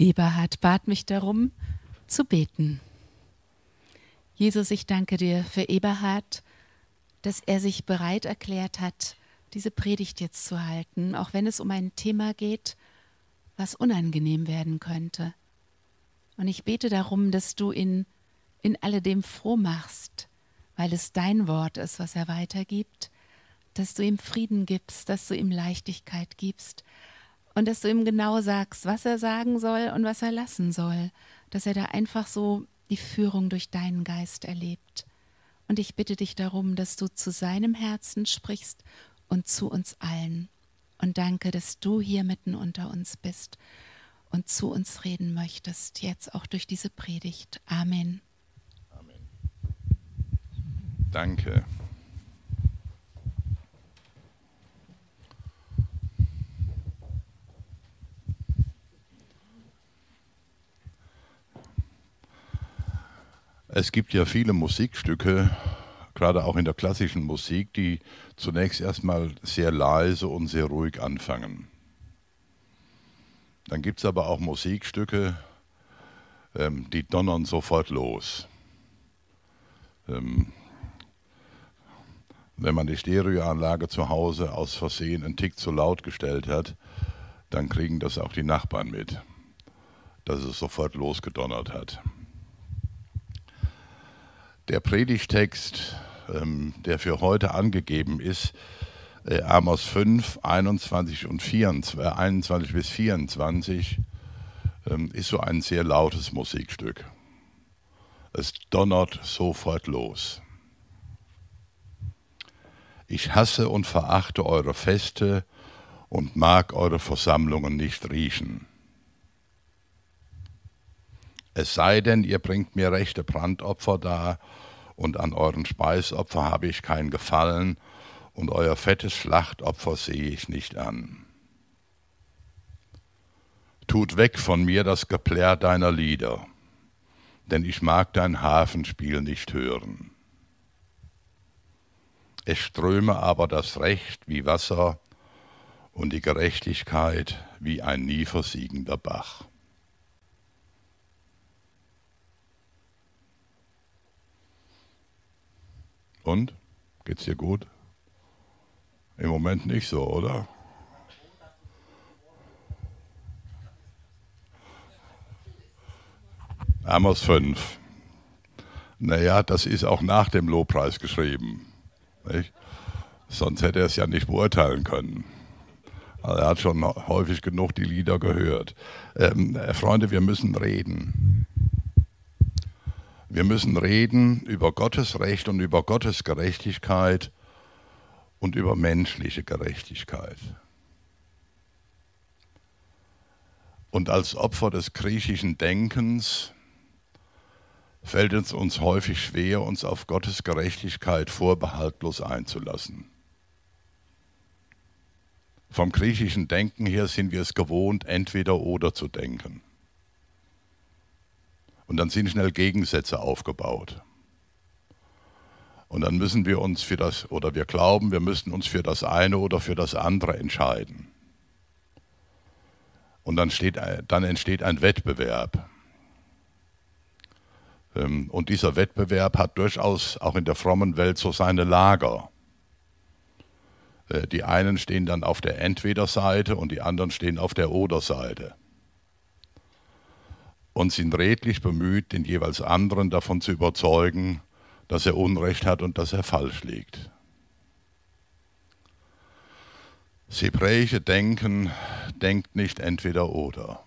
Eberhard bat mich darum, zu beten. Jesus, ich danke dir für Eberhard, dass er sich bereit erklärt hat, diese Predigt jetzt zu halten, auch wenn es um ein Thema geht, was unangenehm werden könnte. Und ich bete darum, dass du ihn in alledem froh machst, weil es dein Wort ist, was er weitergibt, dass du ihm Frieden gibst, dass du ihm Leichtigkeit gibst und dass du ihm genau sagst, was er sagen soll und was er lassen soll, dass er da einfach so die Führung durch deinen Geist erlebt. Und ich bitte dich darum, dass du zu seinem Herzen sprichst und zu uns allen. Und danke, dass du hier mitten unter uns bist und zu uns reden möchtest, jetzt auch durch diese Predigt. Amen. Amen. Danke. Es gibt ja viele Musikstücke, gerade auch in der klassischen Musik, die zunächst erstmal sehr leise und sehr ruhig anfangen. Dann gibt es aber auch Musikstücke, ähm, die donnern sofort los. Ähm, wenn man die Stereoanlage zu Hause aus Versehen einen Tick zu laut gestellt hat, dann kriegen das auch die Nachbarn mit, dass es sofort losgedonnert hat. Der Predigtext, ähm, der für heute angegeben ist, äh, Amos 5, 21 und 24, äh, 21 bis 24, ähm, ist so ein sehr lautes Musikstück. Es donnert sofort los. Ich hasse und verachte eure Feste und mag eure Versammlungen nicht riechen. Es sei denn, ihr bringt mir rechte Brandopfer dar, und an euren Speisopfer habe ich kein Gefallen, und euer fettes Schlachtopfer sehe ich nicht an. Tut weg von mir das Geplärr deiner Lieder, denn ich mag dein Hafenspiel nicht hören. Es ströme aber das Recht wie Wasser und die Gerechtigkeit wie ein nie versiegender Bach. Und? Geht's dir gut? Im Moment nicht so, oder? Amos 5. Naja, das ist auch nach dem Lobpreis geschrieben. Nicht? Sonst hätte er es ja nicht beurteilen können. Also er hat schon häufig genug die Lieder gehört. Ähm, Freunde, wir müssen reden. Wir müssen reden über Gottes Recht und über Gottes Gerechtigkeit und über menschliche Gerechtigkeit. Und als Opfer des griechischen Denkens fällt es uns häufig schwer, uns auf Gottes Gerechtigkeit vorbehaltlos einzulassen. Vom griechischen Denken her sind wir es gewohnt, entweder oder zu denken. Und dann sind schnell Gegensätze aufgebaut. Und dann müssen wir uns für das, oder wir glauben, wir müssen uns für das eine oder für das andere entscheiden. Und dann, steht, dann entsteht ein Wettbewerb. Ähm, und dieser Wettbewerb hat durchaus auch in der frommen Welt so seine Lager. Äh, die einen stehen dann auf der Entweder-Seite und die anderen stehen auf der Oder-Seite und sind redlich bemüht, den jeweils anderen davon zu überzeugen, dass er Unrecht hat und dass er falsch liegt. Das hebräische Denken denkt nicht entweder oder.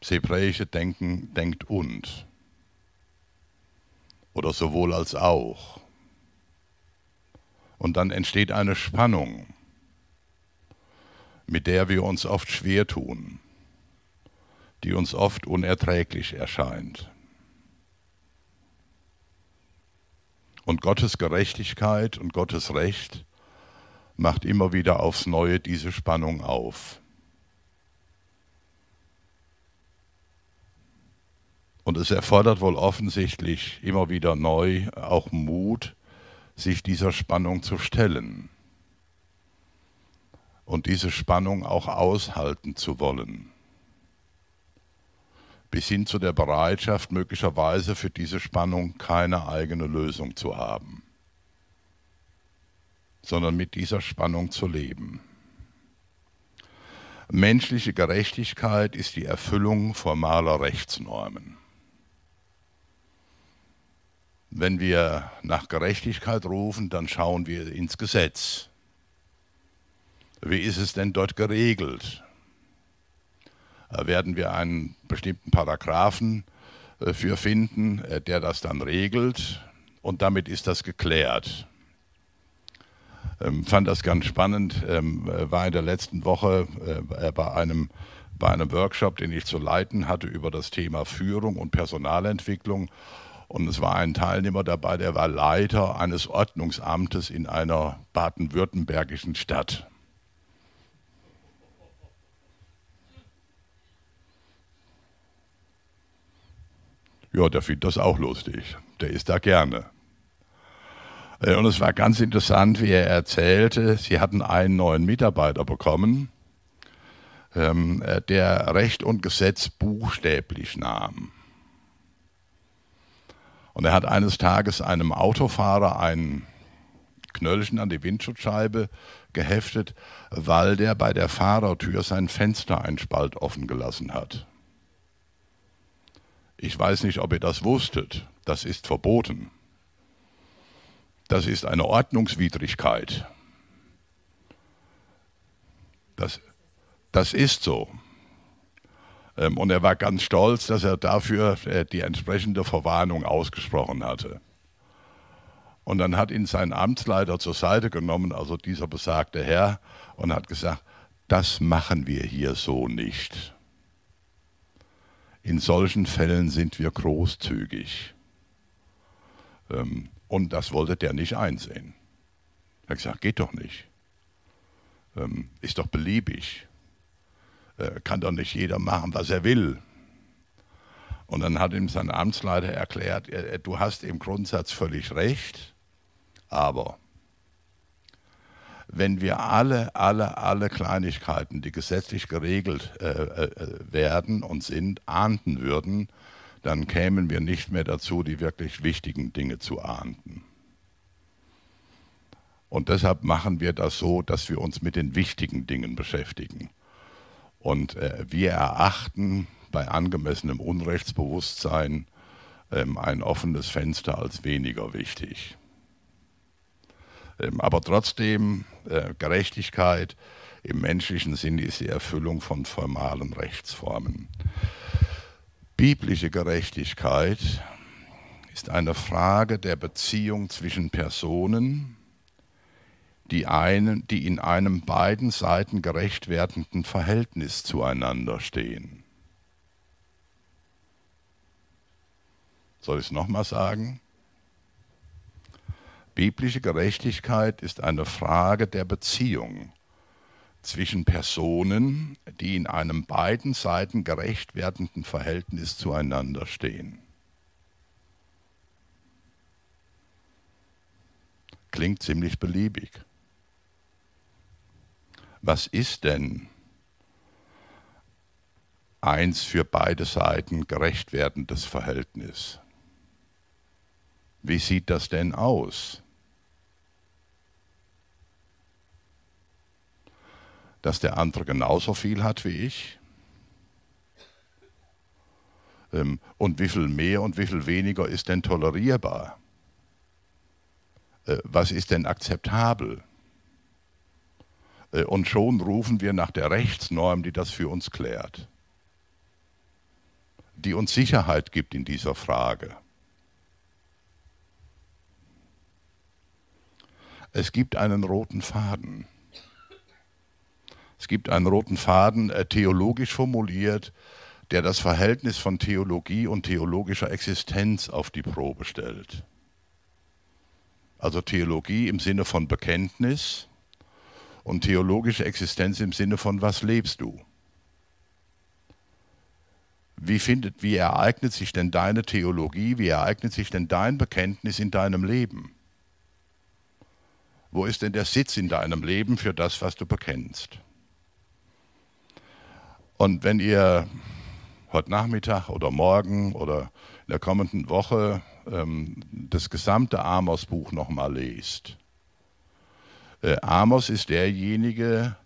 Das hebräische Denken denkt und. Oder sowohl als auch. Und dann entsteht eine Spannung, mit der wir uns oft schwer tun die uns oft unerträglich erscheint. Und Gottes Gerechtigkeit und Gottes Recht macht immer wieder aufs Neue diese Spannung auf. Und es erfordert wohl offensichtlich immer wieder neu auch Mut, sich dieser Spannung zu stellen und diese Spannung auch aushalten zu wollen. Bis hin zu der Bereitschaft, möglicherweise für diese Spannung keine eigene Lösung zu haben, sondern mit dieser Spannung zu leben. Menschliche Gerechtigkeit ist die Erfüllung formaler Rechtsnormen. Wenn wir nach Gerechtigkeit rufen, dann schauen wir ins Gesetz. Wie ist es denn dort geregelt? Äh, werden wir einen bestimmten Paragraphen äh, für finden, äh, der das dann regelt und damit ist das geklärt. Ähm, fand das ganz spannend, ähm, war in der letzten Woche äh, bei, einem, bei einem Workshop, den ich zu leiten hatte über das Thema Führung und Personalentwicklung. Und es war ein Teilnehmer dabei, der war Leiter eines Ordnungsamtes in einer baden-württembergischen Stadt. Ja, der findet das auch lustig. Der ist da gerne. Äh, und es war ganz interessant, wie er erzählte, sie hatten einen neuen Mitarbeiter bekommen, ähm, äh, der Recht und Gesetz buchstäblich nahm. Und er hat eines Tages einem Autofahrer ein Knöllchen an die Windschutzscheibe geheftet, weil der bei der Fahrertür sein Fenster ein Spalt offen gelassen hat. Ich weiß nicht, ob ihr das wusstet, das ist verboten. Das ist eine Ordnungswidrigkeit. Das, das ist so. Ähm, und er war ganz stolz, dass er dafür äh, die entsprechende Verwarnung ausgesprochen hatte. Und dann hat ihn sein Amtsleiter zur Seite genommen, also dieser besagte Herr, und hat gesagt, das machen wir hier so nicht. In solchen Fällen sind wir großzügig. Ähm, und das wollte der nicht einsehen. Er hat gesagt, geht doch nicht. Ähm, ist doch beliebig. Äh, kann doch nicht jeder machen, was er will. Und dann hat ihm sein Amtsleiter erklärt, äh, du hast im Grundsatz völlig recht, aber wenn wir alle, alle, alle Kleinigkeiten, die gesetzlich geregelt äh, äh, werden und sind, ahnden würden, dann kämen wir nicht mehr dazu, die wirklich wichtigen Dinge zu ahnden. Und deshalb machen wir das so, dass wir uns mit den wichtigen Dingen beschäftigen. Und äh, wir erachten bei angemessenem Unrechtsbewusstsein ähm, ein offenes Fenster als weniger wichtig. Ähm, aber trotzdem, äh, Gerechtigkeit im menschlichen Sinn ist die Erfüllung von formalen Rechtsformen. Biblische Gerechtigkeit ist eine Frage der Beziehung zwischen Personen, die, einen, die in einem beiden Seiten gerecht werdenden Verhältnis zueinander stehen. Soll ich es nochmal sagen? Biblische Gerechtigkeit ist eine Frage der Beziehung zwischen Personen, die in einem beiden Seiten gerecht werdenden Verhältnis zueinander stehen. Klingt ziemlich beliebig. Was ist denn eins für beide Seiten gerecht werdendes Verhältnis? Wie sieht das denn aus? Dass der andere genauso viel hat wie ich? Ähm, und wie viel mehr und wie viel weniger ist denn tolerierbar? Äh, was ist denn akzeptabel? Äh, und schon rufen wir nach der Rechtsnorm, die das für uns klärt, die uns Sicherheit gibt in dieser Frage. Es gibt einen roten Faden. Es gibt einen roten Faden, äh, theologisch formuliert, der das Verhältnis von Theologie und theologischer Existenz auf die Probe stellt. Also Theologie im Sinne von Bekenntnis und theologische Existenz im Sinne von was lebst du? Wie, findet, wie ereignet sich denn deine Theologie, wie ereignet sich denn dein Bekenntnis in deinem Leben? Wo ist denn der Sitz in deinem Leben für das, was du bekennst? Und wenn ihr heute Nachmittag oder morgen oder in der kommenden Woche ähm, das gesamte Amos-Buch nochmal lest. Äh, Amos ist derjenige,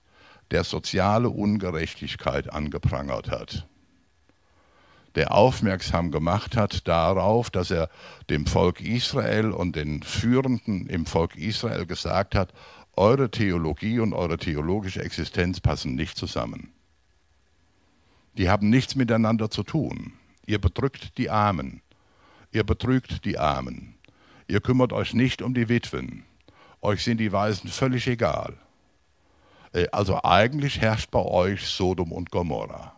der soziale Ungerechtigkeit angeprangert hat, der aufmerksam gemacht hat darauf, dass er dem Volk Israel und den Führenden im Volk Israel gesagt hat, eure Theologie und eure theologische Existenz passen nicht zusammen. Die haben nichts miteinander zu tun. Ihr bedrückt die Armen. Ihr betrügt die Armen. Ihr kümmert euch nicht um die Witwen. Euch sind die Weisen völlig egal. Äh, also eigentlich herrscht bei euch Sodom und Gomorra.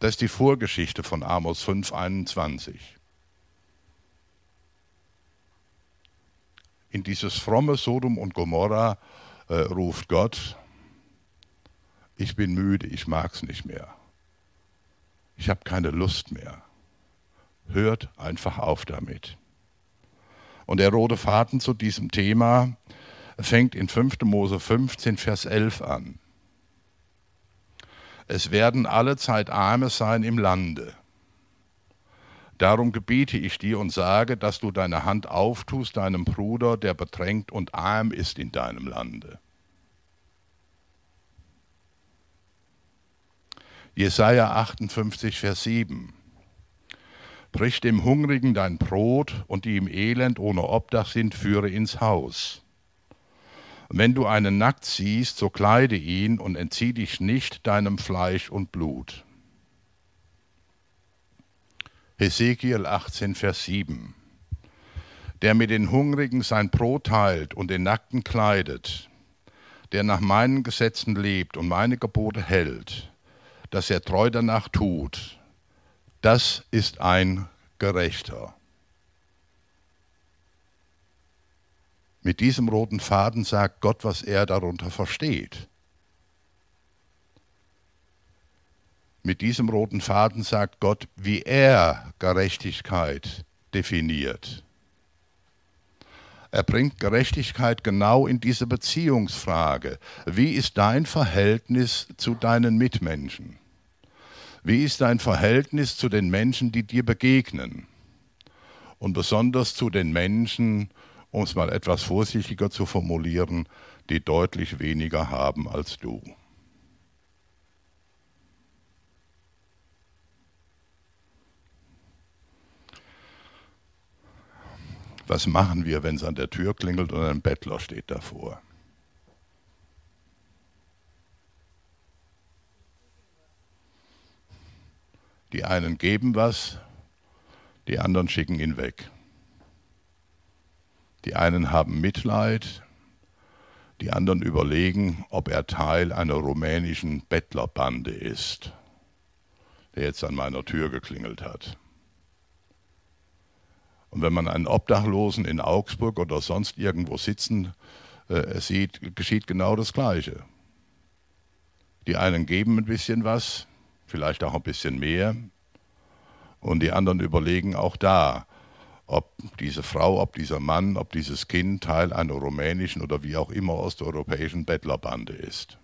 Das ist die Vorgeschichte von Amos 5,21. In dieses fromme Sodom und Gomorra äh, ruft Gott, ich bin müde, ich mag es nicht mehr. Ich habe keine Lust mehr. Hört einfach auf damit. Und der rote Faden zu diesem Thema fängt in 5. Mose 15, Vers 11 an. Es werden alle Zeit Arme sein im Lande. Darum gebiete ich dir und sage, dass du deine Hand auftust deinem Bruder, der bedrängt und arm ist in deinem Lande. Jesaja 58, Vers 7. Brich dem Hungrigen dein Brot und die im Elend ohne Obdach sind, führe ins Haus. Und wenn du einen nackt siehst, so kleide ihn und entzieh dich nicht deinem Fleisch und Blut. Hesekiel 18, Vers 7. Der mit den Hungrigen sein Brot teilt und den Nackten kleidet, der nach meinen Gesetzen lebt und meine Gebote hält, dass er treu danach tut, das ist ein Gerechter. Mit diesem roten Faden sagt Gott, was er darunter versteht. Mit diesem roten Faden sagt Gott, wie er Gerechtigkeit definiert. Er bringt Gerechtigkeit genau in diese Beziehungsfrage. Wie ist dein Verhältnis zu deinen Mitmenschen? Wie ist dein Verhältnis zu den Menschen, die dir begegnen? Und besonders zu den Menschen, um es mal etwas vorsichtiger zu formulieren, die deutlich weniger haben als du. Was machen wir, wenn es an der Tür klingelt und ein Bettler steht davor? Die einen geben was, die anderen schicken ihn weg. Die einen haben Mitleid, die anderen überlegen, ob er Teil einer rumänischen Bettlerbande ist, der jetzt an meiner Tür geklingelt hat. Und wenn man einen Obdachlosen in Augsburg oder sonst irgendwo sitzen äh, sieht, geschieht genau das Gleiche. Die einen geben ein bisschen was, vielleicht auch ein bisschen mehr, und die anderen überlegen auch da, ob diese Frau, ob dieser Mann, ob dieses Kind Teil einer rumänischen oder wie auch immer osteuropäischen Bettlerbande ist.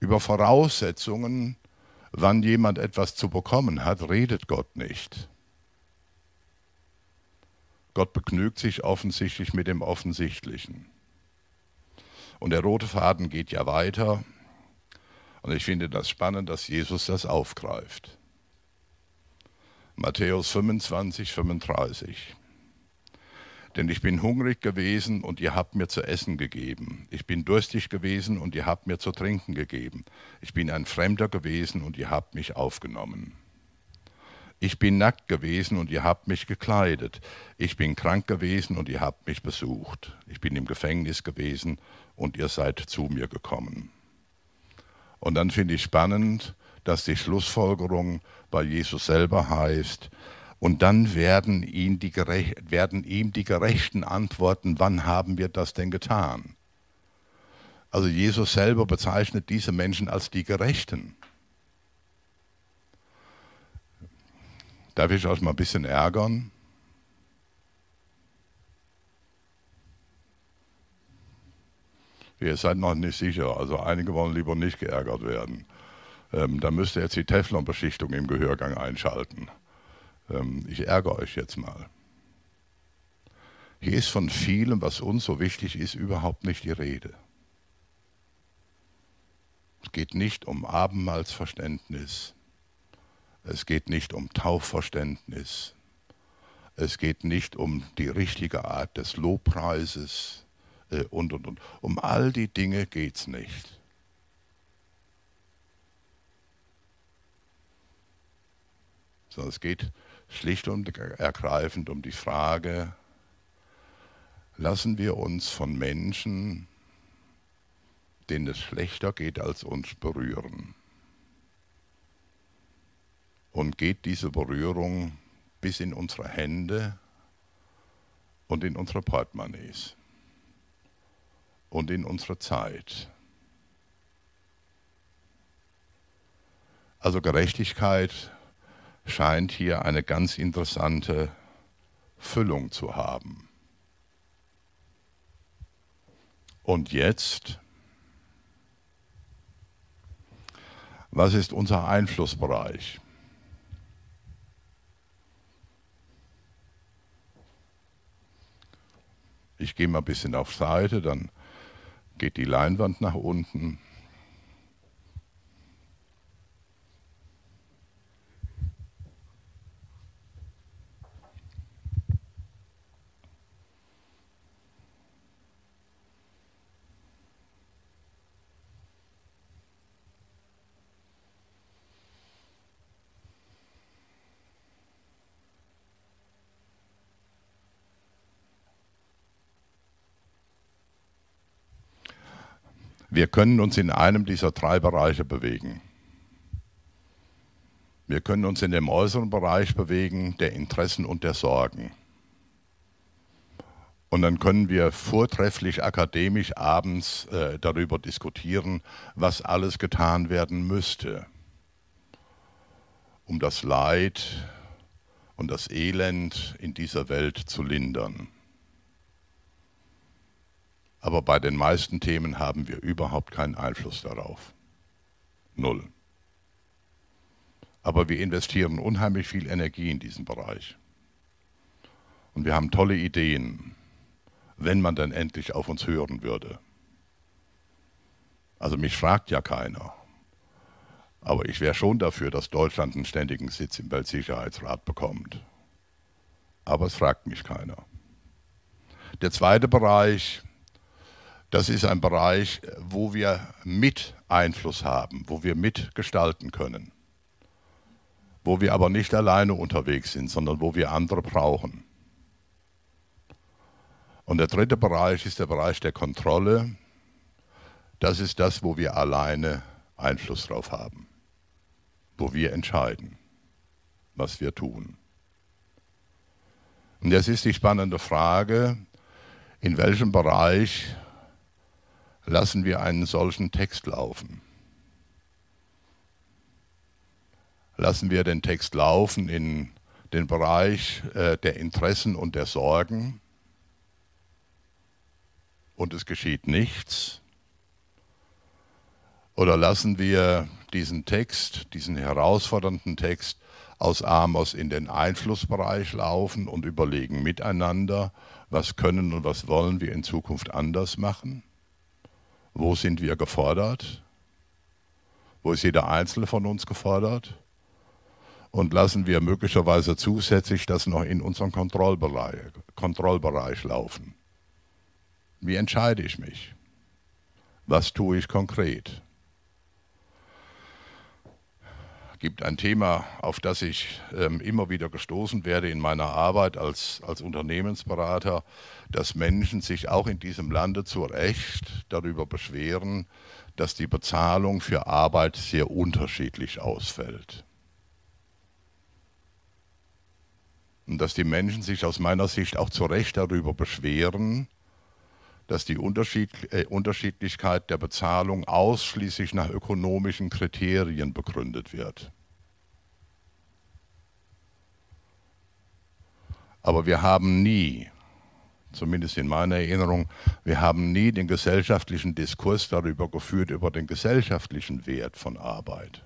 Über Voraussetzungen wann jemand etwas zu bekommen hat, redet Gott nicht. Gott begnügt sich offensichtlich mit dem Offensichtlichen. Und der rote Faden geht ja weiter. Und ich finde das spannend, dass Jesus das aufgreift. Matthäus 25, 35. Denn ich bin hungrig gewesen und ihr habt mir zu essen gegeben. Ich bin durstig gewesen und ihr habt mir zu trinken gegeben. Ich bin ein Fremder gewesen und ihr habt mich aufgenommen. Ich bin nackt gewesen und ihr habt mich gekleidet. Ich bin krank gewesen und ihr habt mich besucht. Ich bin im Gefängnis gewesen und ihr seid zu mir gekommen. Und dann finde ich spannend, dass die Schlussfolgerung bei Jesus selber heißt, und dann werden, ihn die, werden ihm die Gerechten antworten, wann haben wir das denn getan? Also Jesus selber bezeichnet diese Menschen als die Gerechten. Darf ich euch mal ein bisschen ärgern? Ihr seid noch nicht sicher. Also einige wollen lieber nicht geärgert werden. Ähm, da müsst ihr jetzt die Teflonbeschichtung im Gehörgang einschalten. Ähm, ich ärgere euch jetzt mal. Hier ist von vielem, was uns so wichtig ist, überhaupt nicht die Rede. Es geht nicht um Abendmahlsverständnis. Es geht nicht um Taufverständnis. Es geht nicht um die richtige Art des Lobpreises äh, und, und, und. Um all die Dinge geht es nicht. Sondern es geht schlicht und ergreifend um die Frage, lassen wir uns von Menschen, denen es schlechter geht als uns, berühren. Und geht diese Berührung bis in unsere Hände und in unsere Portemonnaies und in unsere Zeit. Also Gerechtigkeit scheint hier eine ganz interessante Füllung zu haben. Und jetzt, was ist unser Einflussbereich? Ich gehe mal ein bisschen auf Seite, dann geht die Leinwand nach unten. Wir können uns in einem dieser drei Bereiche bewegen. Wir können uns in dem äußeren Bereich bewegen, der Interessen und der Sorgen. Und dann können wir vortrefflich akademisch abends äh, darüber diskutieren, was alles getan werden müsste, um das Leid und das Elend in dieser Welt zu lindern. Aber bei den meisten Themen haben wir überhaupt keinen Einfluss darauf. Null. Aber wir investieren unheimlich viel Energie in diesen Bereich. Und wir haben tolle Ideen, wenn man dann endlich auf uns hören würde. Also mich fragt ja keiner. Aber ich wäre schon dafür, dass Deutschland einen ständigen Sitz im Weltsicherheitsrat bekommt. Aber es fragt mich keiner. Der zweite Bereich das ist ein Bereich, wo wir mit Einfluss haben, wo wir mitgestalten können, wo wir aber nicht alleine unterwegs sind, sondern wo wir andere brauchen. Und der dritte Bereich ist der Bereich der Kontrolle. Das ist das, wo wir alleine Einfluss drauf haben, wo wir entscheiden, was wir tun. Und jetzt ist die spannende Frage, in welchem Bereich lassen wir einen solchen Text laufen. Lassen wir den Text laufen in den Bereich äh, der Interessen und der Sorgen und es geschieht nichts? Oder lassen wir diesen Text, diesen herausfordernden Text aus Amos in den Einflussbereich laufen und überlegen miteinander, was können und was wollen wir in Zukunft anders machen? Wo sind wir gefordert? Wo ist jeder Einzelne von uns gefordert? Und lassen wir möglicherweise zusätzlich das noch in unseren Kontrollbereich, Kontrollbereich laufen? Wie entscheide ich mich? Was tue ich konkret? Gibt ein Thema, auf das ich ähm, immer wieder gestoßen werde in meiner Arbeit als, als Unternehmensberater, dass Menschen sich auch in diesem Lande zu Recht darüber beschweren, dass die Bezahlung für Arbeit sehr unterschiedlich ausfällt. Und dass die Menschen sich aus meiner Sicht auch zu Recht darüber beschweren, dass die Unterschied, äh, Unterschiedlichkeit der Bezahlung ausschließlich nach ökonomischen Kriterien begründet wird. Aber wir haben nie zumindest in meiner Erinnerung, wir haben nie den gesellschaftlichen Diskurs darüber geführt, über den gesellschaftlichen Wert von Arbeit.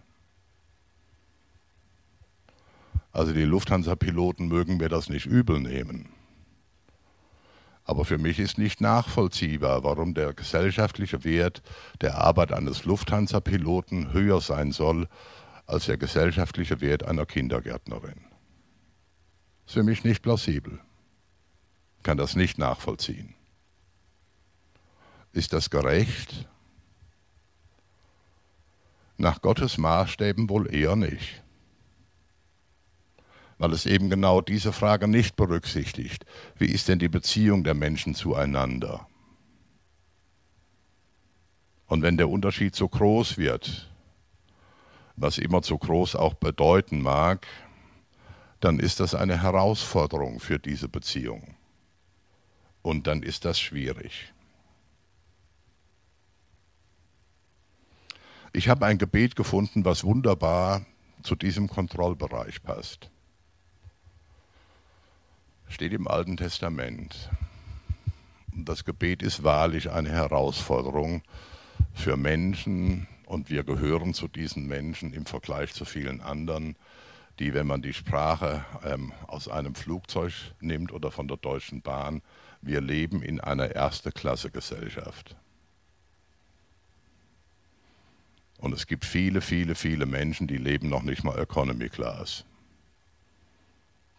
Also die Lufthansa-Piloten mögen mir das nicht übel nehmen. Aber für mich ist nicht nachvollziehbar, warum der gesellschaftliche Wert der Arbeit eines Lufthansa-Piloten höher sein soll als der gesellschaftliche Wert einer Kindergärtnerin. Ist für mich nicht plausibel. Kann das nicht nachvollziehen. Ist das gerecht? Nach Gottes Maßstäben wohl eher nicht weil es eben genau diese Frage nicht berücksichtigt. Wie ist denn die Beziehung der Menschen zueinander? Und wenn der Unterschied so groß wird, was immer zu groß auch bedeuten mag, dann ist das eine Herausforderung für diese Beziehung. Und dann ist das schwierig. Ich habe ein Gebet gefunden, was wunderbar zu diesem Kontrollbereich passt steht im Alten Testament. Und das Gebet ist wahrlich eine Herausforderung für Menschen und wir gehören zu diesen Menschen im Vergleich zu vielen anderen, die, wenn man die Sprache ähm, aus einem Flugzeug nimmt oder von der Deutschen Bahn, wir leben in einer Erste-Klasse-Gesellschaft. Und es gibt viele, viele, viele Menschen, die leben noch nicht mal Economy Class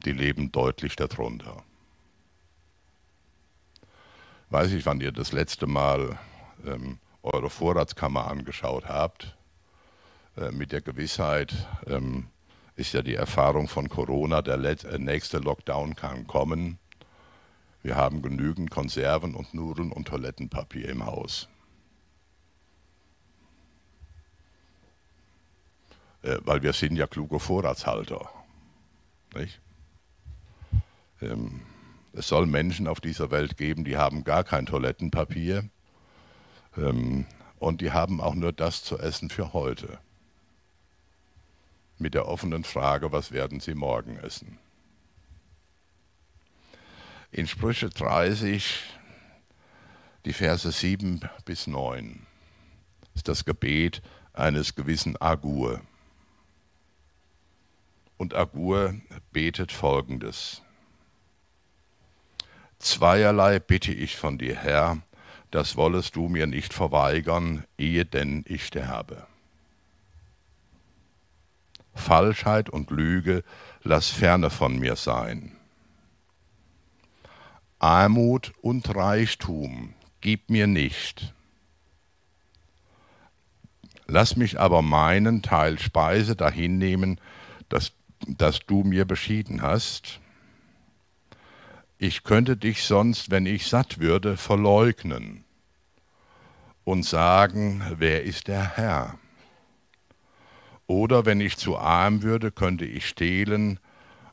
die leben deutlich darunter. Weiß ich, wann ihr das letzte Mal ähm, eure Vorratskammer angeschaut habt. Äh, mit der Gewissheit ähm, ist ja die Erfahrung von Corona, der äh, nächste Lockdown kann kommen. Wir haben genügend Konserven und Nudeln und Toilettenpapier im Haus. Äh, weil wir sind ja kluge Vorratshalter. Nicht? Ähm, es soll Menschen auf dieser Welt geben, die haben gar kein Toilettenpapier ähm, und die haben auch nur das zu essen für heute. Mit der offenen Frage, was werden sie morgen essen? In Sprüche 30, die Verse 7 bis 9, ist das Gebet eines gewissen Agur. Und Agur betet folgendes. Zweierlei bitte ich von dir, Herr, das wollest du mir nicht verweigern, ehe denn ich sterbe. Falschheit und Lüge lass ferne von mir sein. Armut und Reichtum gib mir nicht. Lass mich aber meinen Teil Speise dahinnehmen, das, das du mir beschieden hast ich könnte dich sonst, wenn ich satt würde, verleugnen und sagen, wer ist der Herr? Oder wenn ich zu arm würde, könnte ich stehlen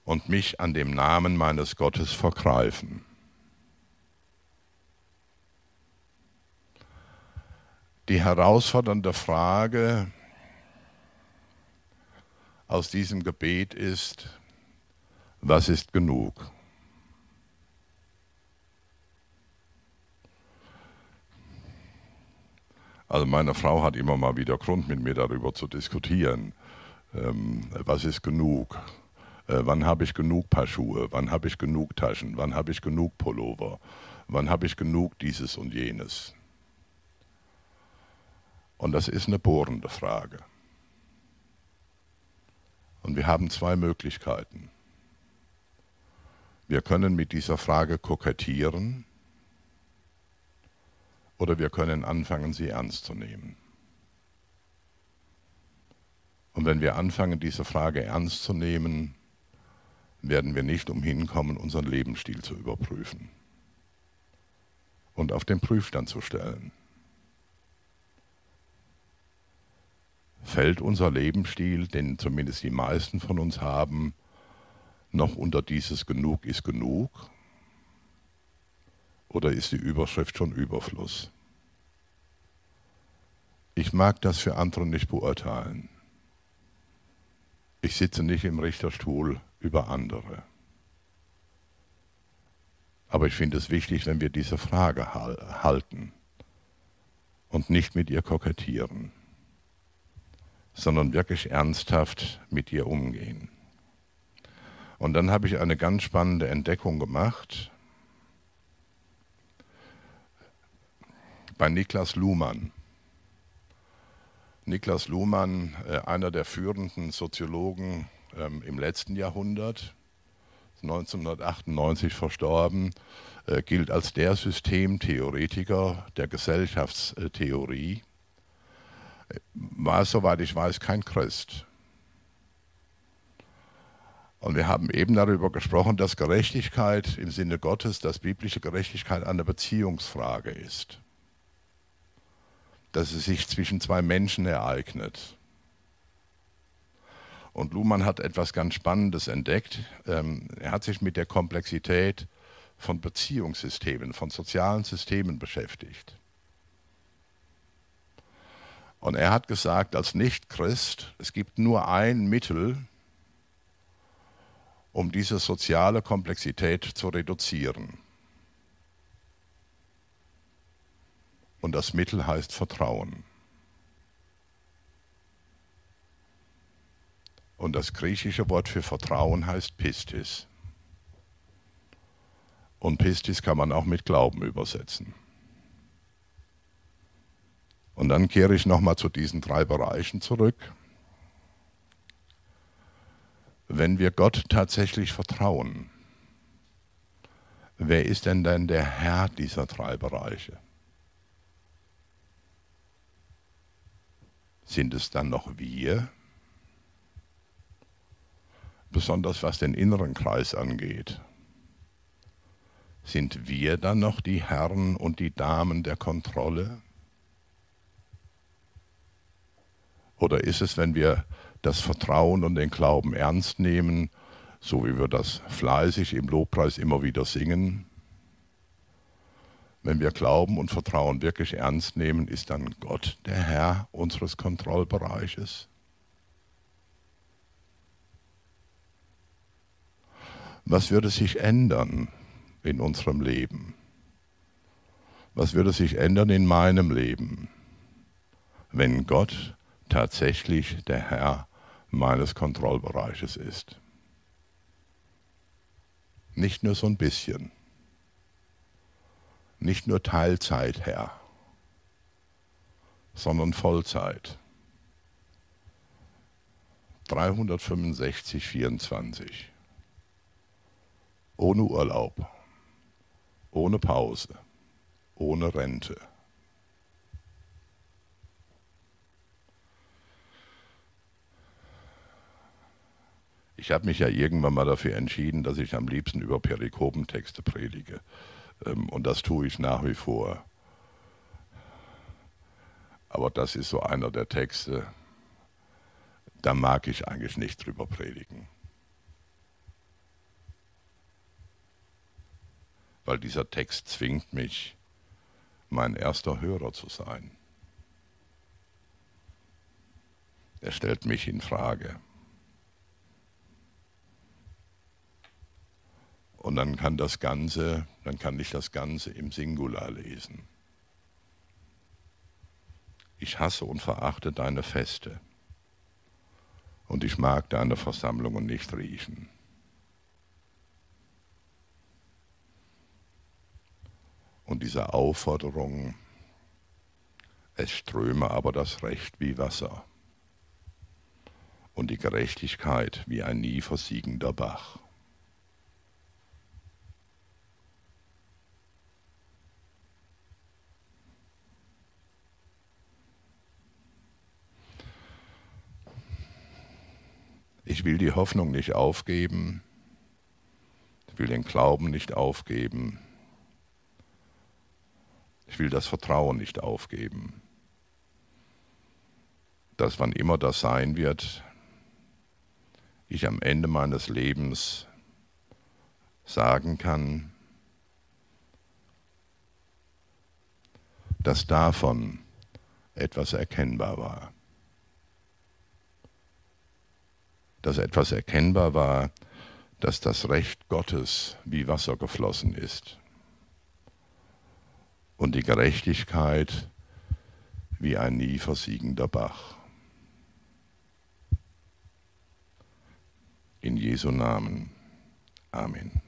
und mich an dem Namen meines Gottes vergreifen. Die herausfordernde Frage aus diesem Gebet ist, was ist genug? Also meine Frau hat immer mal wieder Grund, mit mir darüber zu diskutieren. Ähm, was ist genug? Äh, wann habe ich genug Paar Schuhe? Wann habe ich genug Taschen? Wann habe ich genug Pullover? Wann habe ich genug dieses und jenes? Und das ist eine bohrende Frage. Und wir haben zwei Möglichkeiten. Wir können mit dieser Frage kokettieren oder wir können anfangen, sie ernst zu nehmen. Und wenn wir anfangen, diese Frage ernst zu nehmen, werden wir nicht umhin kommen, unseren Lebensstil zu überprüfen und auf den Prüfstand zu stellen. Fällt unser Lebensstil, den zumindest die meisten von uns haben, noch unter dieses Genug ist genug? Oder ist die Überschrift schon Überfluss? Ich mag das für andere nicht beurteilen. Ich sitze nicht im Richterstuhl über andere. Aber ich finde es wichtig, wenn wir diese Frage halten und nicht mit ihr kokettieren, sondern wirklich ernsthaft mit ihr umgehen. Und dann habe ich eine ganz spannende Entdeckung gemacht bei Niklas Luhmann. Niklas Luhmann, äh, einer der führenden Soziologen ähm, im letzten Jahrhundert, 1998 verstorben, äh, gilt als der Systemtheoretiker der Gesellschaftstheorie, war, soweit ich weiß, kein Christ. Und wir haben eben darüber gesprochen, dass Gerechtigkeit im Sinne Gottes, dass biblische Gerechtigkeit eine Beziehungsfrage ist dass es sich zwischen zwei Menschen ereignet. Und Luhmann hat etwas ganz Spannendes entdeckt. Ähm, er hat sich mit der Komplexität von Beziehungssystemen, von sozialen Systemen beschäftigt. Und er hat gesagt, als Nichtchrist, es gibt nur ein Mittel, um diese soziale Komplexität zu reduzieren. Und das Mittel heißt Vertrauen. Und das griechische Wort für Vertrauen heißt Pistis. Und Pistis kann man auch mit Glauben übersetzen. Und dann kehre ich nochmal zu diesen drei Bereichen zurück. Wenn wir Gott tatsächlich vertrauen, wer ist denn denn der Herr dieser drei Bereiche? Sind es dann noch wir? Besonders was den inneren Kreis angeht. Sind wir dann noch die Herren und die Damen der Kontrolle? Oder ist es, wenn wir das Vertrauen und den Glauben ernst nehmen, so wie wir das fleißig im Lobpreis immer wieder singen, wenn wir Glauben und Vertrauen wirklich ernst nehmen, ist dann Gott der Herr unseres Kontrollbereiches. Was würde sich ändern in unserem Leben? Was würde sich ändern in meinem Leben, wenn Gott tatsächlich der Herr meines Kontrollbereiches ist? Nicht nur so ein bisschen nicht nur Teilzeit, Herr, sondern Vollzeit. 365, 24. Ohne Urlaub, ohne Pause, ohne Rente. Ich habe mich ja irgendwann mal dafür entschieden, dass ich am liebsten über Perikopentexte predige. Ähm, und das tue ich nach wie vor. Aber das ist so einer der Texte, da mag ich eigentlich nicht drüber predigen. Weil dieser Text zwingt mich, mein erster Hörer zu sein. Er stellt mich in Frage. Und dann kann das Ganze, dann kann ich das Ganze im Singular lesen. Ich hasse und verachte deine Feste. Und ich mag deine Versammlungen nicht riechen. Und diese Aufforderung, es ströme aber das Recht wie Wasser und die Gerechtigkeit wie ein nie versiegender Bach. Ich will die Hoffnung nicht aufgeben. Ich will den Glauben nicht aufgeben. Ich will das Vertrauen nicht aufgeben. Dass wann immer das sein wird, ich am Ende meines Lebens sagen kann, dass davon etwas erkennbar war. Dass etwas erkennbar war, dass das Recht Gottes wie Wasser geflossen ist und die Gerechtigkeit wie ein nie versiegender Bach. In Jesu Namen. Amen.